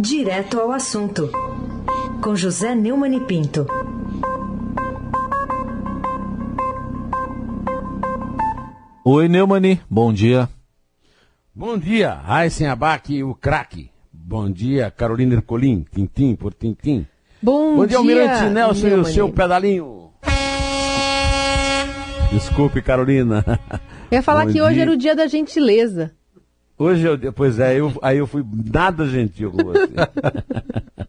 Direto ao assunto, com José Neumann e Pinto. Oi, Neumani, bom dia. Bom dia, Raíssen Abac, o craque. Bom dia, Carolina Ercolim, tintim por tintim. Bom, Bom dia, dia Almirante Nelson e o seu pedalinho. Desculpe, Carolina. Eu ia falar Bom que hoje dia. era o dia da gentileza. Hoje eu, pois é, eu, aí eu fui nada gentil com você.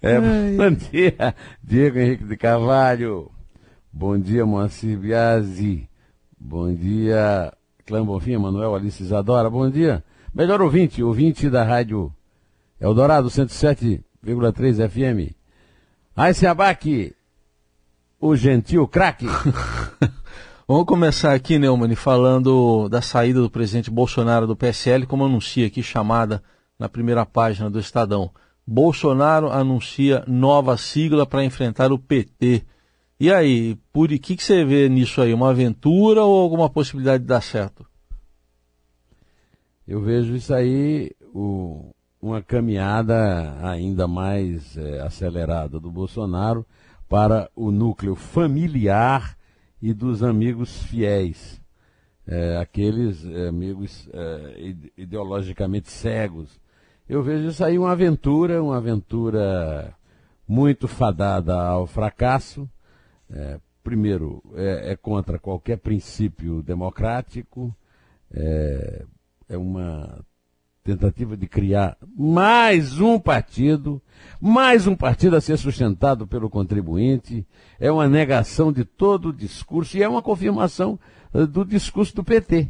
É, bom dia, Diego Henrique de Carvalho. Bom dia, Moacir Biasi. Bom dia, Clã Bonfim, Manuel Alice Isadora. Bom dia. Melhor ouvinte, ouvinte da rádio Eldorado 107,3 FM. Aí Abac, o gentil craque. Vamos começar aqui, Neumani, falando da saída do presidente Bolsonaro do PSL, como anuncia aqui, chamada na primeira página do Estadão. Bolsonaro anuncia nova sigla para enfrentar o PT. E aí, por que, que você vê nisso aí? Uma aventura ou alguma possibilidade de dar certo? Eu vejo isso aí o- uma caminhada ainda mais eh, acelerada do Bolsonaro para o núcleo familiar e dos amigos fiéis, Eh, aqueles eh, amigos ide- ideologicamente cegos. Eu vejo isso aí uma aventura, uma aventura muito fadada ao fracasso. Eh, primeiro, é, é contra qualquer princípio democrático. É, é uma tentativa de criar mais um partido, mais um partido a ser sustentado pelo contribuinte, é uma negação de todo o discurso e é uma confirmação eh, do discurso do PT.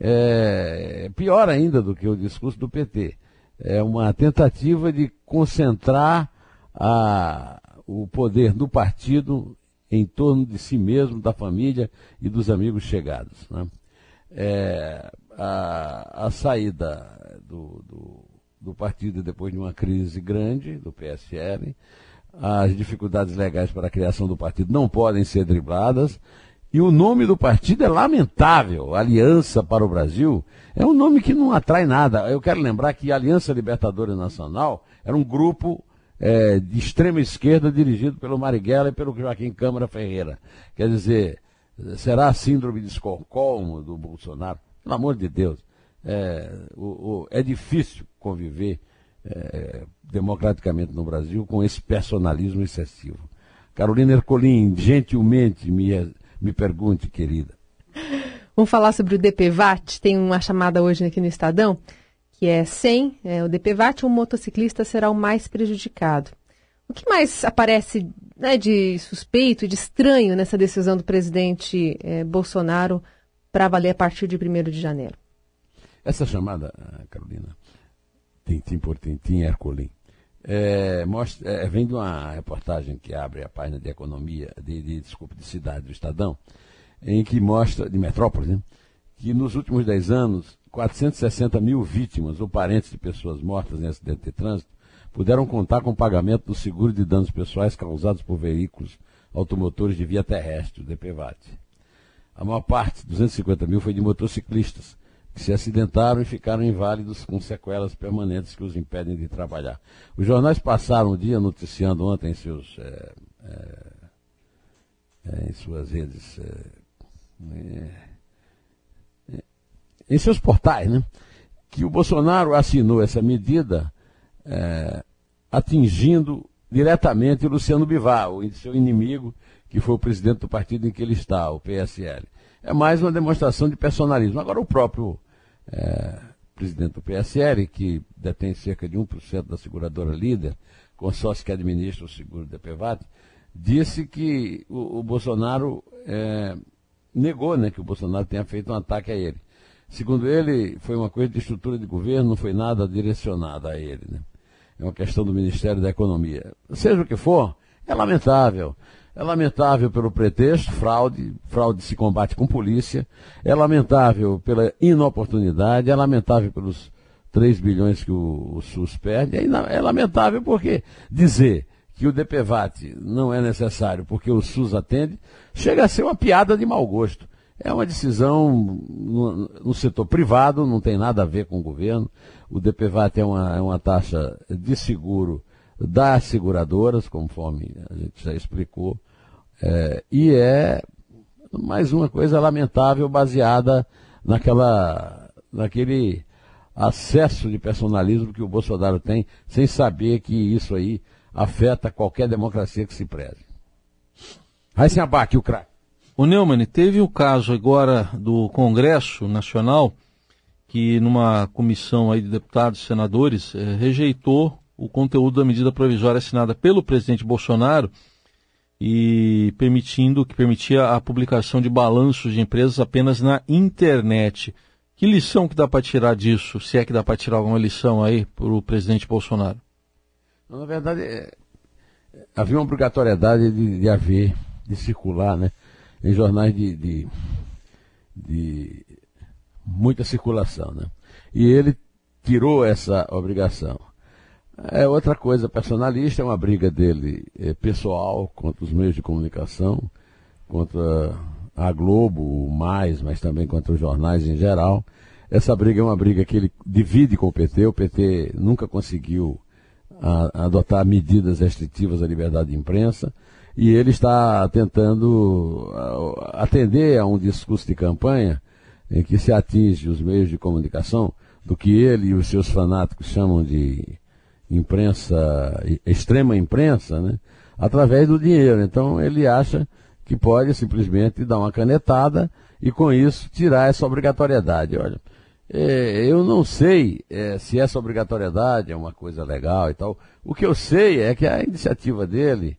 É pior ainda do que o discurso do PT. É uma tentativa de concentrar a- o poder do partido em torno de si mesmo, da família e dos amigos chegados. né? É, a, a saída do, do, do partido depois de uma crise grande do PSL, as dificuldades legais para a criação do partido não podem ser dribladas, e o nome do partido é lamentável. Aliança para o Brasil é um nome que não atrai nada. Eu quero lembrar que a Aliança Libertadora Nacional era um grupo eh, de extrema esquerda dirigido pelo Marighella e pelo Joaquim Câmara Ferreira. Quer dizer, será a síndrome de Estocolmo do Bolsonaro? Pelo amor de Deus. É, o- o- é difícil conviver eh, democraticamente no Brasil com esse personalismo excessivo. Carolina Ercolim, gentilmente me, me pergunte, querida. Vamos falar sobre o DPVAT. Tem uma chamada hoje aqui no Estadão, que é 100. É, o DPVAT, o motociclista será o mais prejudicado. O que mais aparece né, de suspeito, de estranho nessa decisão do presidente eh, Bolsonaro para valer a partir de 1 de janeiro? Essa chamada, ah, Carolina, Tintim por Tintim, Herculin, é, mostra, é, vem de uma reportagem que abre a página de economia, de, de, desculpa, de cidade do Estadão, em que mostra, de metrópole, né, que nos últimos 10 anos, 460 mil vítimas ou parentes de pessoas mortas em acidente de trânsito puderam contar com o pagamento do seguro de danos pessoais causados por veículos automotores de via terrestre, o DPVAT. A maior parte, 250 mil, foi de motociclistas, que se acidentaram e ficaram inválidos com sequelas permanentes que os impedem de trabalhar. Os jornais passaram o dia noticiando ontem em, seus, eh, eh, em suas redes, eh, em seus portais, né? que o Bolsonaro assinou essa medida atingindo diretamente o Luciano Bivar, o seu inimigo, que foi o presidente do partido em que ele está, o PSL. É mais uma demonstração de personalismo. Agora, o próprio eh, presidente do PSL, que detém cerca de 1% da seguradora líder, consórcio que administra o seguro da PVAT, disse que o, o Bolsonaro eh, negou né, que o Bolsonaro tenha feito um ataque a ele. Segundo ele, foi uma coisa de estrutura de governo, não foi nada direcionado a ele. Né? É uma questão do Ministério da Economia. Seja o que for, é lamentável. É lamentável pelo pretexto, fraude, fraude se combate com polícia, é lamentável pela inoportunidade, é lamentável pelos 3 bilhões que o, o SUS perde, é, é lamentável porque dizer que o DPVAT não é necessário porque o SUS atende, chega a ser uma piada de mau gosto. É uma decisão no, no, setor privado, não tem nada a ver com o governo. O DPVAT é uma, é uma taxa de seguro das seguradoras, conforme a gente já explicou, é, e é mais uma coisa lamentável baseada naquela, naquele acesso de personalismo que o Bolsonaro tem, sem saber que isso aí afeta qualquer democracia que se preze. Aí se abate o craque. O Neumann, teve o caso agora do Congresso Nacional, que numa comissão aí de deputados e senadores eh, rejeitou o conteúdo da medida provisória assinada pelo presidente Bolsonaro e permitindo que permitia a publicação de balanços de empresas apenas na internet. Que lição que dá para tirar disso, se é que dá para tirar alguma lição aí para o presidente Bolsonaro? Na verdade, é, havia uma obrigatoriedade de, de, haver, de circular, né, em jornais de, de, de muita circulação, né? E ele tirou essa obrigação. É outra coisa personalista, é uma briga dele é, pessoal contra os meios de comunicação, contra a Globo, mais, mas também contra os jornais em geral. Essa briga é uma briga que ele divide com o PT. O PT nunca conseguiu a, adotar medidas restritivas à liberdade de imprensa e ele está tentando atender a um discurso de campanha em que se atinge os meios de comunicação do que ele e os seus fanáticos chamam de imprensa, extrema imprensa, né, através do dinheiro. Então ele acha que pode simplesmente dar uma canetada e com isso tirar essa obrigatoriedade. Olha, é, eu não sei é, se essa obrigatoriedade é uma coisa legal e tal. O que eu sei é que a iniciativa dele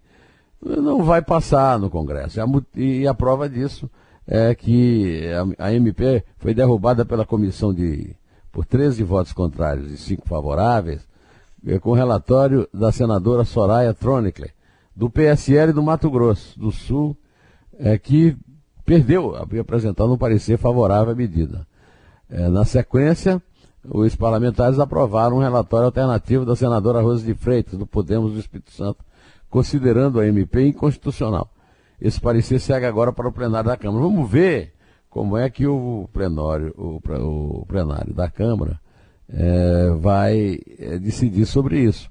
não vai passar no Congresso. E a prova disso é que a, MP foi derrubada pela comissão de por 13 votos contrários e 5 favoráveis, é, com relatório da senadora Soraya Tronicle, do PSL do Mato Grosso do Sul, é, que perdeu, havia apresentado um parecer favorável à medida. É, na sequência, os parlamentares aprovaram um relatório alternativo da senadora Rosa de Freitas, do Podemos do Espírito Santo, considerando a MP inconstitucional. Esse parecer segue agora para o plenário da Câmara. Vamos ver como é que o plenário, o, o plenário da Câmara é, vai é, decidir sobre isso.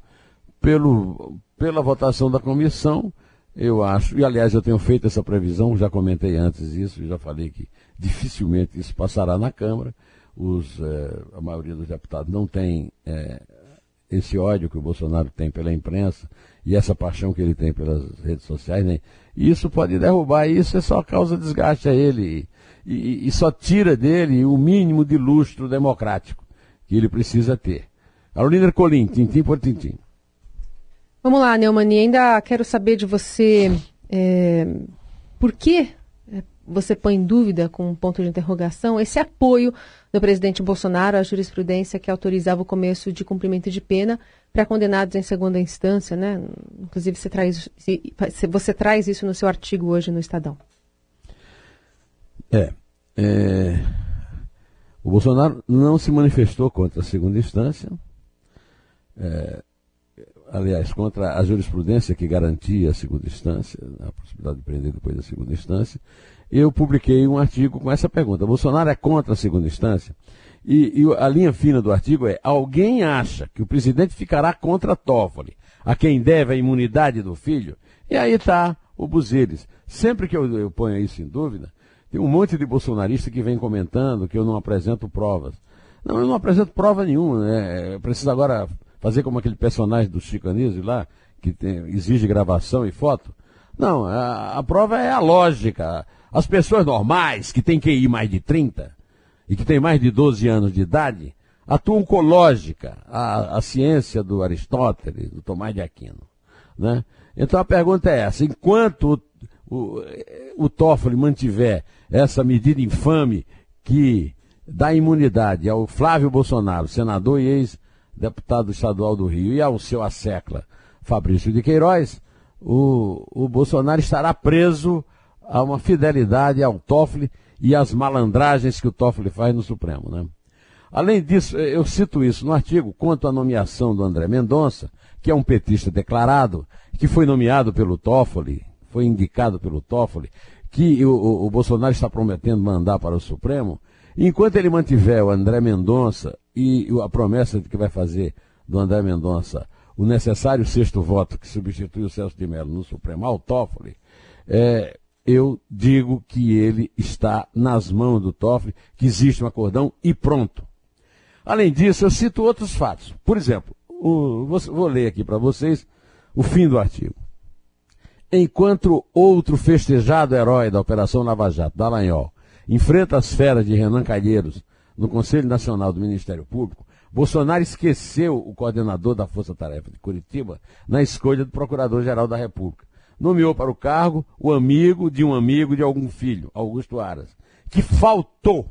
Pelo, pela votação da comissão, eu acho, e aliás eu tenho feito essa previsão, já comentei antes isso, já falei que dificilmente isso passará na Câmara. Os, é, a maioria dos deputados não tem é, esse ódio que o Bolsonaro tem pela imprensa e essa paixão que ele tem pelas redes sociais, né? isso pode derrubar, isso é só causa desgaste a ele e, e, e só tira dele o mínimo de lustro democrático que ele precisa ter. Carolina Colim, tintim por tintim. Vamos lá, Neumani, ainda quero saber de você é, por que é, você põe em dúvida, com um ponto de interrogação, esse apoio do presidente Bolsonaro à jurisprudência que autorizava o começo de cumprimento de pena para condenados em segunda instância, né? Inclusive você traz, você traz isso no seu artigo hoje no Estadão. É, é o Bolsonaro não se manifestou contra a segunda instância, é, aliás, contra a jurisprudência que garantia a segunda instância, a possibilidade de prender depois da segunda instância. Eu publiquei um artigo com essa pergunta: Bolsonaro é contra a segunda instância? E, e a linha fina do artigo é: alguém acha que o presidente ficará contra Toffoli, a quem deve a imunidade do filho? E aí está o Buzeres. Sempre que eu, eu ponho isso em dúvida, tem um monte de bolsonarista que vem comentando que eu não apresento provas. Não, eu não apresento prova nenhuma. Né? Preciso agora fazer como aquele personagem do Chico Anísio lá, que tem, exige gravação e foto. Não, a, a, prova é a lógica. As pessoas normais, que têm QI mais de 30 e que têm mais de 12 anos de idade, atuam com lógica, a, a ciência do Aristóteles, do Tomás de Aquino. Né? Então a pergunta é essa: enquanto o, o Toffoli mantiver essa medida infame que dá imunidade ao Flávio Bolsonaro, senador e ex-deputado estadual do Rio, e ao seu assecla Fabrício de Queiroz, o, o Bolsonaro estará preso a uma fidelidade ao Toffoli e às malandragens que o Toffoli faz no Supremo. Né? Além disso, eu cito isso no artigo quanto à nomeação do André Mendonça, que é um petista declarado, que foi nomeado pelo Toffoli, foi indicado pelo Toffoli, que o, o, Bolsonaro está prometendo mandar para o Supremo, enquanto ele mantiver o André Mendonça e a promessa de que vai fazer do André Mendonça o necessário sexto voto que substitui o Celso de Mello no Supremo ao Toffoli, é, eu digo que ele está nas mãos do Toffoli, que existe um acordão e pronto. Além disso, eu cito outros fatos. Por exemplo, o, vou, vou ler aqui para vocês o fim do artigo. Enquanto outro festejado herói da Operação Lava Jato, Dallagnol, enfrenta as feras de Renan Calheiros no Conselho Nacional do Ministério Público, Bolsonaro esqueceu o coordenador da Força Tarefa de Curitiba na escolha do Procurador-Geral da República. Nomeou para o cargo o amigo de um amigo de algum filho, Augusto Aras, que faltou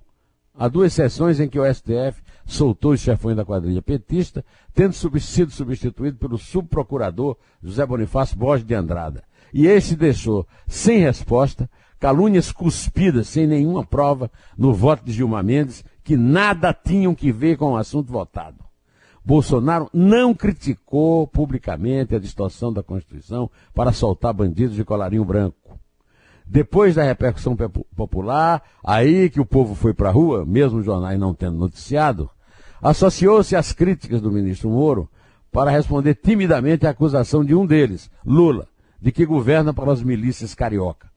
a duas sessões em que o STF soltou os chefões da quadrilha petista, tendo sido substituído pelo subprocurador José Bonifácio Borges de Andrada. E esse deixou sem resposta calúnias cuspidas sem nenhuma prova no voto de Gilmar Mendes que nada tinham que ver com o assunto votado. Bolsonaro não criticou publicamente a distorção da Constituição para soltar bandidos de colarinho branco. Depois da repercussão popular, aí que o povo foi para a rua, mesmo os jornais não tendo noticiado, associou-se às críticas do ministro Moro para responder timidamente à acusação de um deles, Lula, de que governa para as milícias carioca.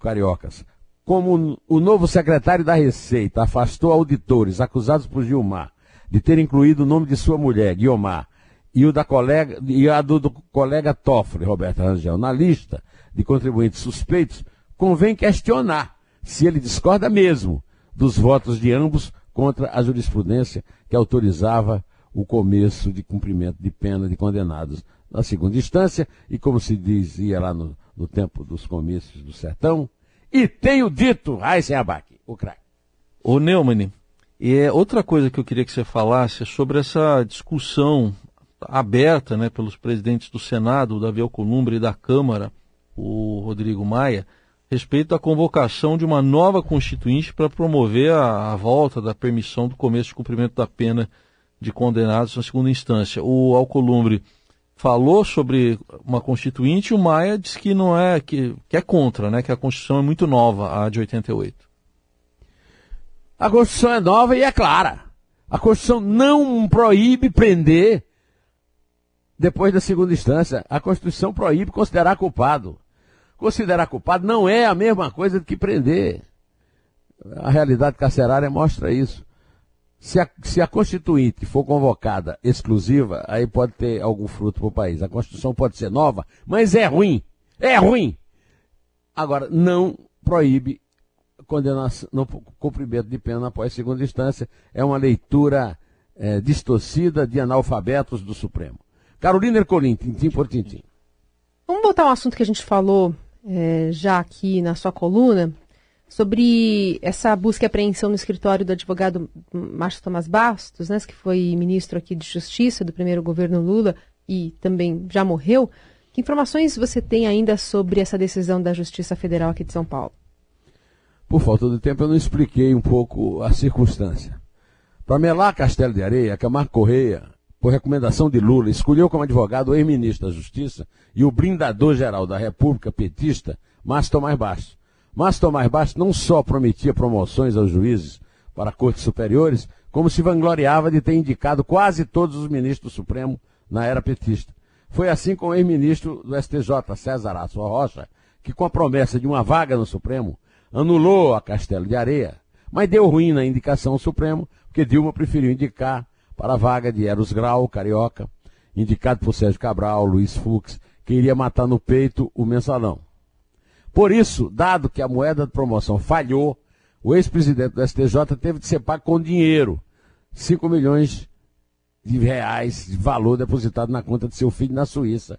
cariocas. Como o novo secretário da Receita afastou auditores acusados por Gilmar de ter incluído o nome de sua mulher, Guiomar, e o da colega e a do, do colega Toffoli, Roberto Rangel, na lista de contribuintes suspeitos, convém questionar se ele discorda mesmo dos votos de ambos contra a jurisprudência que autorizava o começo de cumprimento de pena de condenados na segunda instância, e como se dizia lá no, no tempo dos comícios do sertão, e tenho dito, Abac, o craque. Ô Neumann, é outra coisa que eu queria que você falasse é sobre essa discussão aberta né, pelos presidentes do Senado, Davi Alcolumbre, e da Câmara, o Rodrigo Maia, respeito à convocação de uma nova constituinte para promover a, a, volta da permissão do começo de cumprimento da pena de condenados na segunda instância. O Alcolumbre falou sobre uma constituinte, o Maia disse que não é que, que é contra, né? Que a Constituição é muito nova, a de 88. A Constituição é nova e é clara. A Constituição não proíbe prender depois da segunda instância. A Constituição proíbe considerar culpado. Considerar culpado não é a mesma coisa do que prender. A realidade carcerária mostra isso. Se a, se a Constituinte for convocada exclusiva, aí pode ter algum fruto para o país. A Constituição pode ser nova, mas é ruim. É ruim. Agora, não proíbe condenação, no cumprimento de pena após segunda instância. É uma leitura é, distorcida de analfabetos do Supremo. Carolina Ercolim, tintim por tintim. Vamos voltar um assunto que a gente falou é, já aqui na sua coluna, sobre essa busca e apreensão no escritório do advogado Márcio Tomás Bastos, né, que foi ministro aqui de Justiça do primeiro governo Lula e também já morreu. Que informações você tem ainda sobre essa decisão da Justiça Federal aqui de São Paulo? Por falta de tempo, eu não expliquei um pouco a circunstância. Para melar Castelo de Areia, Camargo Correia, por recomendação de Lula, escolheu como advogado o ex-ministro da Justiça e o blindador-geral da República petista, Márcio Tomás Bastos mas Tomás Bastos não só prometia promoções aos juízes para cortes superiores, como se vangloriava de ter indicado quase todos os ministros do Supremo na era petista. Foi assim com o ex-ministro do STJ, César Aço Rocha, que com a promessa de uma vaga no Supremo, anulou a Castelo de Areia, mas deu ruim na indicação ao Supremo, porque Dilma preferiu indicar para a vaga de Eros Grau, carioca, indicado por Sérgio Cabral, Luiz Fux, que iria matar no peito o mensalão. Por isso, dado que a moeda de promoção falhou, o ex-presidente do STJ teve de ser pago com dinheiro. 5 milhões de reais de valor depositado na conta de seu filho na Suíça.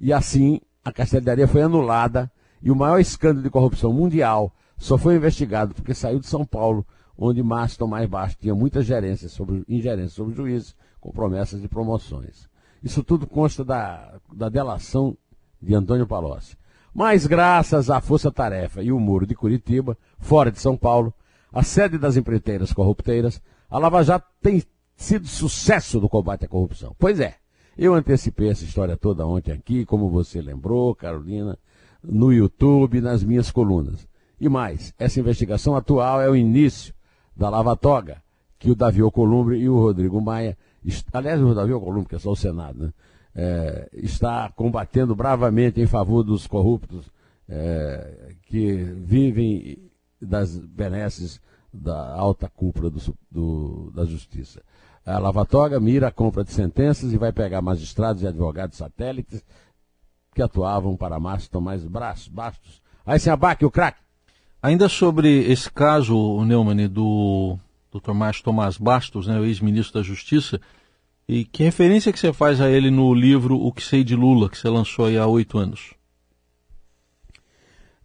E assim, a Castelharia foi anulada e o maior escândalo de corrupção mundial só foi investigado porque saiu de São Paulo, onde Márcio Tomás Baixo tinha muita gerência sobre, ingerência sobre juízes, com promessas de promoções. Isso tudo consta da, da delação de Antônio Palocci. Mas graças à Força Tarefa e o Muro de Curitiba, fora de São Paulo, a sede das empreiteiras corrupteiras, a Lava Jato tem sido sucesso no combate à corrupção. Pois é, eu antecipei essa história toda ontem aqui, como você lembrou, Carolina, no YouTube, nas minhas colunas. E mais, essa investigação atual é o início da Lava Toga, que o Davi Alcolumbre e o Rodrigo Maia, aliás, o Davi Alcolumbre, que é só o Senado, né? É, está combatendo bravamente em favor dos corruptos é, que vivem das benesses da alta cúpula do, do, da justiça. A Lava Toga mira a compra de sentenças e vai pegar magistrados e advogados satélites que atuavam para Márcio Tomás Bastos. Aí se abaque o craque. Ainda sobre esse caso, Neumann, do Dr. Márcio Tomás Bastos, né, o ex-ministro da Justiça, e que referência que você faz a ele no livro O que sei de Lula, que você lançou aí há oito anos?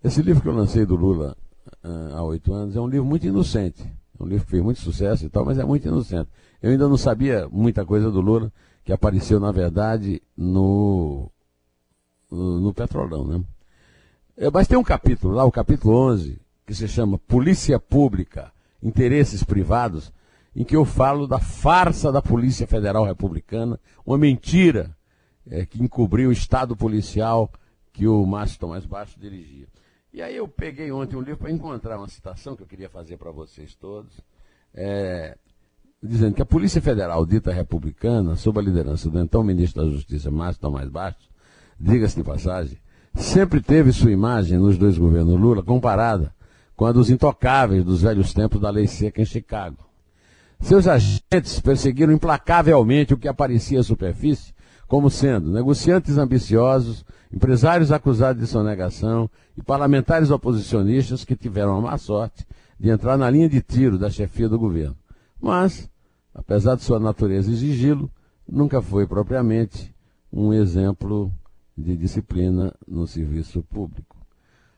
Esse livro que eu lancei do Lula uh, há oito anos é um livro muito inocente. É um livro que fez muito sucesso e tal, mas é muito inocente. Eu ainda não sabia muita coisa do Lula, que apareceu, na verdade, no, no, no Petrolão, né? É, mas tem um capítulo lá, o capítulo 11, que se chama Polícia Pública, Interesses Privados, em que eu falo da farsa da Polícia Federal Republicana, uma mentira é, que encobriu o Estado policial que o Márcio Tomás Baixo dirigia. E aí eu peguei ontem um livro para encontrar uma citação que eu queria fazer para vocês todos, é, dizendo que a Polícia Federal, dita republicana, sob a liderança do então ministro da Justiça, Márcio Tomás Bastos, diga-se de passagem, sempre teve sua imagem nos dois governos Lula comparada com a dos intocáveis dos velhos tempos da lei seca em Chicago. Seus agentes perseguiram implacavelmente o que aparecia à superfície como sendo negociantes ambiciosos, empresários acusados de sonegação e parlamentares oposicionistas que tiveram a má sorte de entrar na linha de tiro da chefia do governo. Mas, apesar de sua natureza exigi-lo, nunca foi propriamente um exemplo de disciplina no serviço público.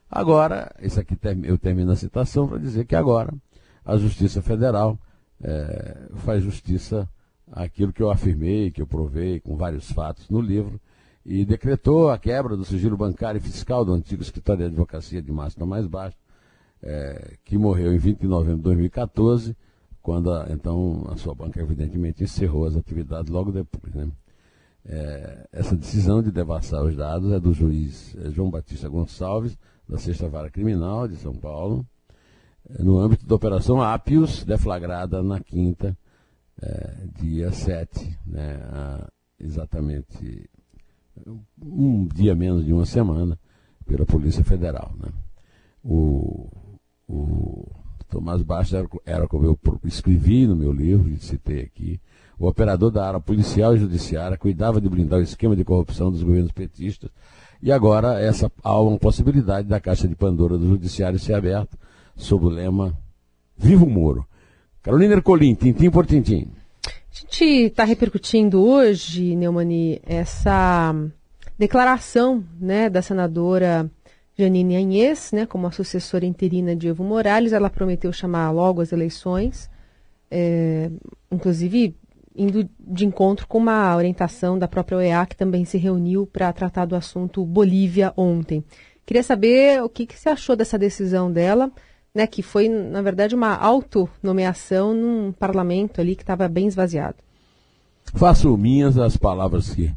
Agora, isso aqui eu termino a citação para dizer que agora a Justiça Federal é, faz justiça àquilo que eu afirmei, que eu provei com vários fatos no livro, e decretou a quebra do sigilo bancário e fiscal do antigo escritório de advocacia de Márcio Mais Baixo, é, que morreu em 20 de novembro de 2014, quando a, então a sua banca evidentemente encerrou as atividades logo depois. Né? É, essa decisão de devassar os dados é do juiz é, João Batista Gonçalves, da Sexta Vara Criminal de São Paulo, no âmbito da Operação Apios, deflagrada na quinta, é, dia 7, né, exatamente um dia menos de uma semana, pela Polícia Federal. Né. O, o Tomás Bastos era, era como eu escrevi no meu livro, e citei aqui, o operador da área policial e judiciária cuidava de blindar o esquema de corrupção dos governos petistas, e agora essa, há uma possibilidade da caixa de Pandora do judiciário ser aberta sob o lema Viva o Moro. Carolina Ercolim, tintim por tintim. A gente está repercutindo hoje, Neumani, essa declaração né, da senadora Janine Anhes, né, como a sucessora interina de Evo Morales. Ela prometeu chamar logo as eleições, é, inclusive indo de encontro com uma orientação da própria OEA, que também se reuniu para tratar do assunto Bolívia ontem. Queria saber o que, que você achou dessa decisão dela, né, que foi, na verdade, uma autonomeação num parlamento ali que estava bem esvaziado. Faço minhas as palavras que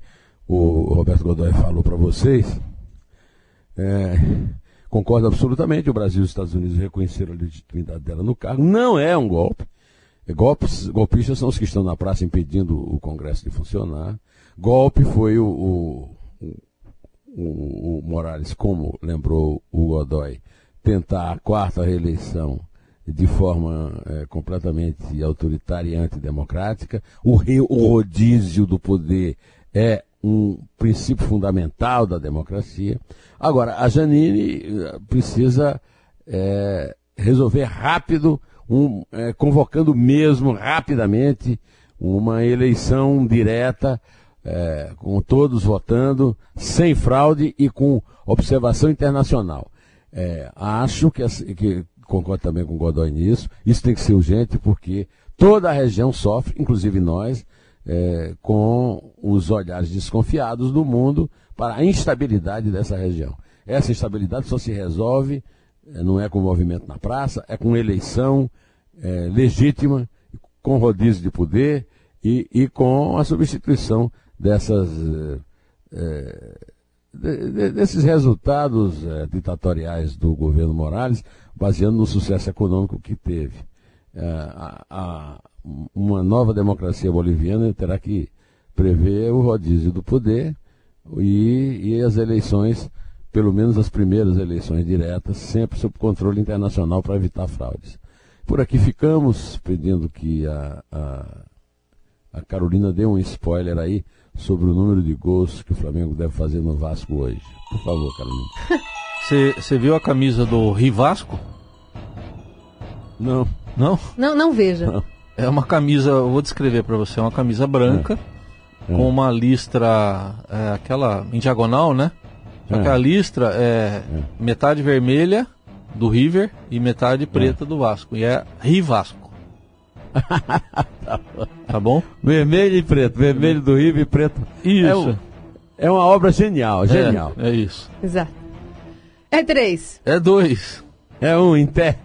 o Roberto Godoy falou para vocês. É, concordo absolutamente, o Brasil e os Estados Unidos reconheceram a legitimidade dela no cargo. Não é um golpe. Golpes, golpistas são os que estão na praça impedindo o Congresso de funcionar. Golpe foi o, o, o, o Morales, como lembrou o Godoy, tentar a quarta reeleição de forma é, completamente autoritária e antidemocrática. O, o rodízio do poder é um princípio fundamental da democracia. Agora, a Janine eh, precisa é, resolver rápido um, é, convocando mesmo rapidamente uma eleição direta, é, com todos votando, sem fraude e com observação internacional. É, acho que, que, concordo também com o Godoy nisso, isso tem que ser urgente porque toda a região sofre, inclusive nós, é, com os olhares desconfiados do mundo para a instabilidade dessa região. Essa instabilidade só se resolve é, não é com movimento na praça, é com eleição é, legítima, com rodízio de poder e, e, com a substituição dessas, é, desses resultados é, ditatoriais do governo Morales, baseando no sucesso econômico que teve. É, a, a, uma nova democracia boliviana terá que prever o rodízio do poder e, e as eleições, pelo menos as primeiras eleições diretas, sempre sob controle internacional para evitar fraudes. Por aqui ficamos, pedindo que a, a, a Carolina dê um spoiler aí sobre o número de gols que o Flamengo deve fazer no Vasco hoje. Por favor, Carolina. Você viu a camisa do Rivasco? Não. Não? Não, não veja. Não. É uma camisa, eu vou descrever para você, é uma camisa branca é. com uma listra, é, aquela em diagonal, né? Só é. que a listra é, é, metade vermelha do River e metade preta do Vasco. E é Rivasco. tá bom? Vermelho e preto, vermelho do River e preto. Isso. É, é uma obra genial, genial. É, é isso. Exato. É três. É dois. É um em pé.